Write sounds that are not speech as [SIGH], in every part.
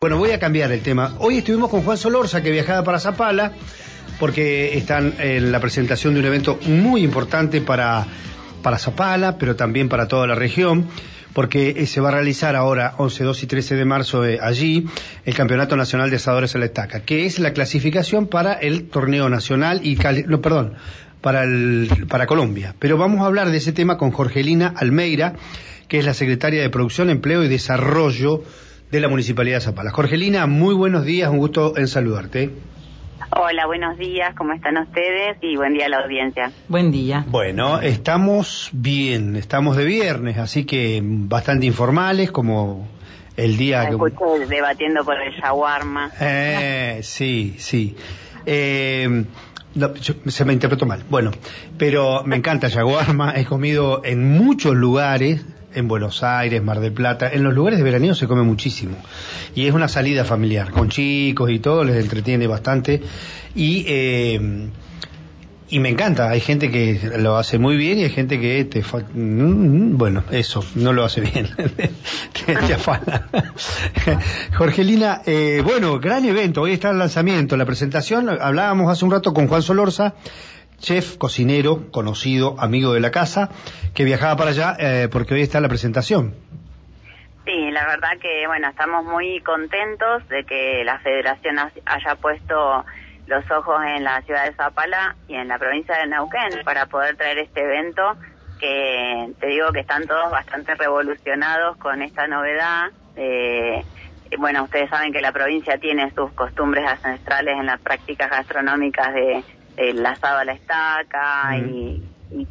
Bueno, voy a cambiar el tema. Hoy estuvimos con Juan Solorza, que viajaba para Zapala, porque están en la presentación de un evento muy importante para, para Zapala, pero también para toda la región, porque eh, se va a realizar ahora, 11, 2 y 13 de marzo, eh, allí, el Campeonato Nacional de Asadores en la Estaca, que es la clasificación para el torneo nacional y, no, perdón, para, el, para Colombia. Pero vamos a hablar de ese tema con Jorgelina Almeida, que es la secretaria de Producción, Empleo y Desarrollo de la Municipalidad de Zapala. Jorgelina, muy buenos días, un gusto en saludarte. Hola, buenos días, ¿cómo están ustedes? Y buen día a la audiencia. Buen día. Bueno, estamos bien, estamos de viernes, así que bastante informales, como el día... que... debatiendo por el shawarma. Eh, [LAUGHS] sí, sí. Eh, se me interpretó mal. Bueno, pero me encanta shawarma, he comido en muchos lugares, en Buenos Aires, Mar del Plata, en los lugares de veraneo se come muchísimo. Y es una salida familiar, con chicos y todo, les entretiene bastante. Y, eh, y me encanta, hay gente que lo hace muy bien y hay gente que te mm, bueno, eso, no lo hace bien. [LAUGHS] [LAUGHS] Jorgelina, eh, bueno, gran evento, hoy está el lanzamiento, la presentación, hablábamos hace un rato con Juan Solorza, chef, cocinero, conocido, amigo de la casa, que viajaba para allá eh, porque hoy está la presentación. Sí, la verdad que, bueno, estamos muy contentos de que la federación haya puesto los ojos en la ciudad de Zapala y en la provincia de Neuquén para poder traer este evento que te digo que están todos bastante revolucionados con esta novedad. Eh, bueno, ustedes saben que la provincia tiene sus costumbres ancestrales en las prácticas gastronómicas de el asado a la estaca y,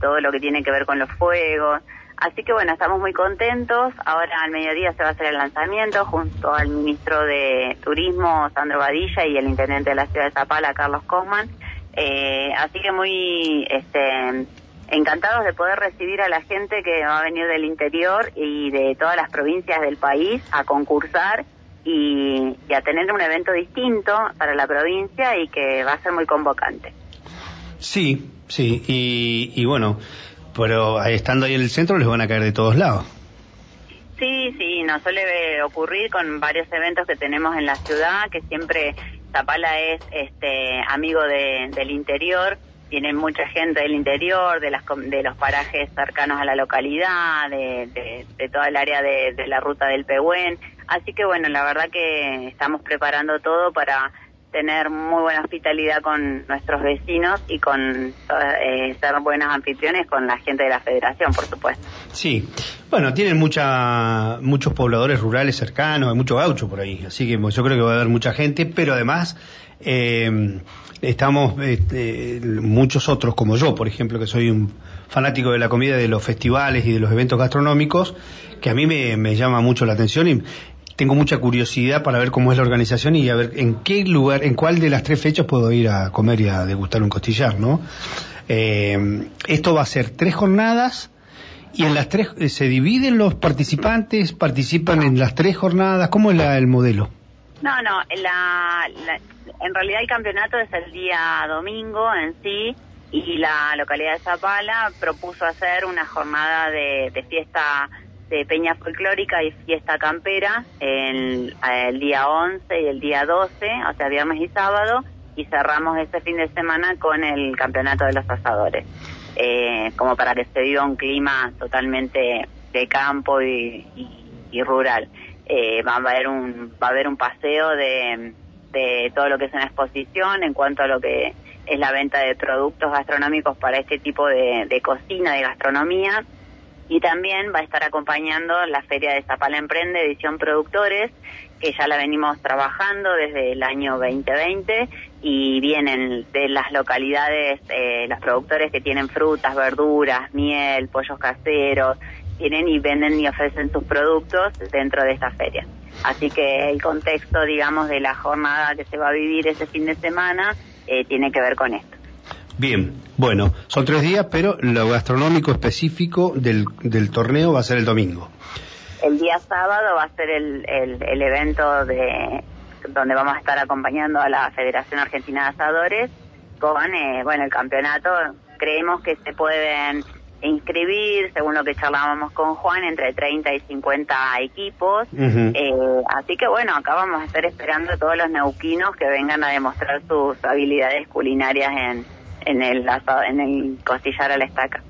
todo lo que tiene que ver con los fuegos. Así que bueno, estamos muy contentos. Ahora al mediodía se va a hacer el lanzamiento junto al ministro de Turismo, Sandro Badilla, y el intendente de la ciudad de Zapala, Carlos Cosman. Eh, así que muy este, encantados de poder recibir a la gente que va a venir del interior y de todas las provincias del país a concursar y a tener un evento distinto para la provincia y que va a ser muy convocante. Sí, sí, y, bueno, pero estando ahí en el centro les van a caer de todos lados. Sí, sí, nos suele ocurrir con varios eventos que tenemos en la ciudad, que siempre Zapala es este amigo del interior, tiene mucha gente del interior, de, las, de los parajes cercanos a la localidad, de, de, toda el área de, de la ruta del Pehuen. Así que bueno, la verdad que estamos preparando todo para tener muy buena hospitalidad con nuestros vecinos y con eh, ser buenos anfitriones con la gente de la federación, por supuesto. Sí, bueno, tienen mucha, muchos pobladores rurales cercanos, hay mucho gaucho por ahí, así que yo creo que va a haber mucha gente, pero además eh, estamos este, muchos otros como yo, por ejemplo, que soy un fanático de la comida, de los festivales y de los eventos gastronómicos, que a mí me, me llama mucho la atención y, tengo mucha curiosidad para ver cómo es la organización y a ver en qué lugar, en cuál de las tres fechas puedo ir a comer y a degustar un costillar, ¿no? Eh, esto va a ser tres jornadas y en las tres eh, se dividen los participantes, participan en las tres jornadas, ¿cómo es el modelo? No, no, la, en realidad el campeonato es el día domingo en sí y la localidad de Zapala propuso hacer una jornada de fiesta de Peña Folclórica y Fiesta Campera el, el, día 11 y el día 12, o sea, viernes y sábado, y cerramos este fin de semana con el Campeonato de los Asadores, eh, como para que se viva un clima totalmente de campo y, rural. Eh, va a haber un va a haber un paseo de, de todo lo que es una exposición en cuanto a lo que es la venta de productos gastronómicos para este tipo de cocina, de gastronomía, y también va a estar acompañando la Feria de Zapala Emprende, edición productores, que ya la venimos trabajando desde el año 2020 y vienen de las localidades eh, los productores que tienen frutas, verduras, miel, pollos caseros, tienen y venden y ofrecen sus productos dentro de esta feria. Así que el contexto, digamos, de la jornada que se va a vivir ese fin de semana eh, tiene que ver con esto. Bien, bueno, son tres días, pero lo gastronómico específico del, del torneo va a ser el domingo. El día sábado va a ser el, el, evento de donde vamos a estar acompañando a la Federación Argentina de Asadores con, eh, bueno, el campeonato. Creemos que se pueden inscribir, según lo que charlábamos con Juan, entre 30 y 50 equipos. Eh, así que bueno, acá vamos a estar esperando a todos los neuquinos que vengan a demostrar sus habilidades culinarias en, en, el, en el costillar a la estaca.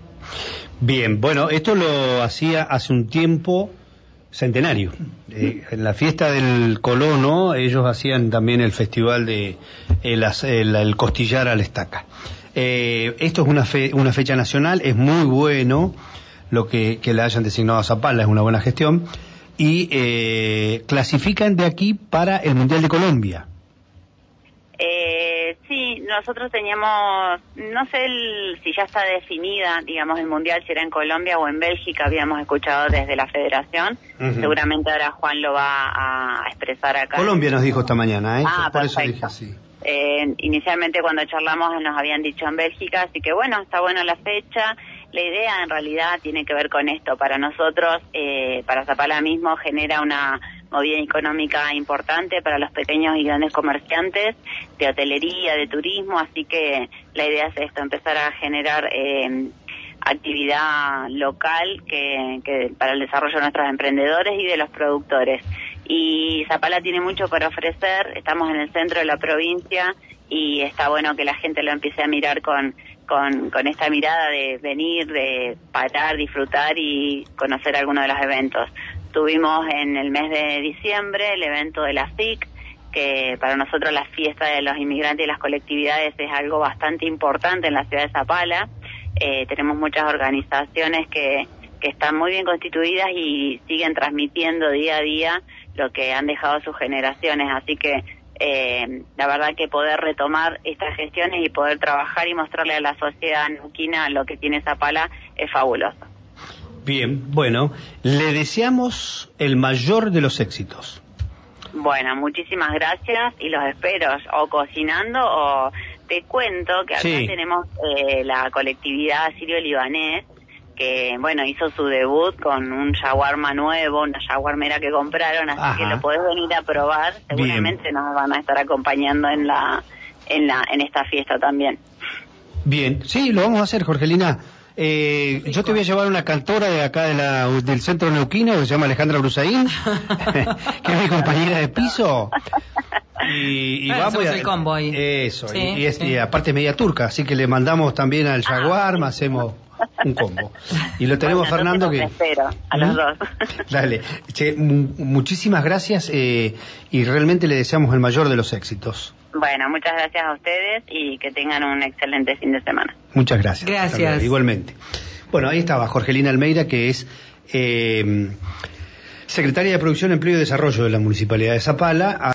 Bien, bueno, esto lo hacía hace un tiempo centenario. Eh, en la fiesta del colono, ellos hacían también el festival de el- el costillar a la estaca. Eh, esto es una, fe- una fecha nacional, es muy bueno lo que, que le hayan designado a Zapala, es una buena gestión. Y eh, clasifican de aquí para el Mundial de Colombia. Nosotros teníamos, no sé el- si ya está definida, digamos, el mundial, si era en Colombia o en Bélgica, habíamos escuchado desde la federación. Seguramente ahora Juan lo va a expresar acá. Colombia nos dijo esta mañana, ¿eh? Ah, por eso perfecto. dije así. Eh, inicialmente cuando charlamos nos habían dicho en Bélgica, así que bueno, está buena la fecha. La idea en realidad tiene que ver con esto. Para nosotros, eh, para Zapala mismo, genera una movida económica importante para los pequeños y grandes comerciantes de hotelería, de turismo, así que la idea es esto, empezar a generar eh, actividad local que, que para el desarrollo de nuestros emprendedores y de los productores. Y Zapala tiene mucho para ofrecer, estamos en el centro de la provincia y está bueno que la gente lo empiece a mirar con, con, con esta mirada de venir, de parar, disfrutar y conocer algunos de los eventos. Tuvimos en el mes de diciembre el evento de la FIC, que para nosotros la fiesta de los inmigrantes y las colectividades es algo bastante importante en la ciudad de Zapala. Eh, tenemos muchas organizaciones que, que están muy bien constituidas y siguen transmitiendo día a día lo que han dejado sus generaciones. Así que eh, la verdad que poder retomar estas gestiones y poder trabajar y mostrarle a la sociedad neuquina lo que tiene Zapala es fabuloso. Bien, bueno, le deseamos el mayor de los éxitos. Bueno, muchísimas gracias y los espero o cocinando o te cuento que acá Sí. tenemos eh, la colectividad sirio-libanés que, bueno, hizo su debut con un shawarma nuevo, una shawarmera que compraron, así Ajá. que lo podés venir a probar. Seguramente nos van a estar acompañando en la en la en esta fiesta también. Bien, sí, lo vamos a hacer, Jorgelina. Eh, yo te voy a llevar una cantora de acá de la, del centro neuquino que se llama Alejandra Brusaín, [LAUGHS] que es mi compañera de piso. [LAUGHS] Y, y Bueno, vamos a- el combo ahí. Eso, Sí, y, y es- sí. y aparte es media turca, así que le mandamos también al Jaguar, hacemos un combo. Y lo tenemos Bueno, Fernando que... espero a los ¿Mm? dos. [LAUGHS] Dale, che, mu- muchísimas gracias eh, y realmente le deseamos el mayor de los éxitos. bueno, muchas gracias a ustedes y que tengan un excelente fin de semana. Muchas gracias. Gracias. Igualmente. Bueno, ahí estaba Jorgelina Almeida, que es eh, secretaria de Producción, Empleo y Desarrollo de la Municipalidad de Zapala.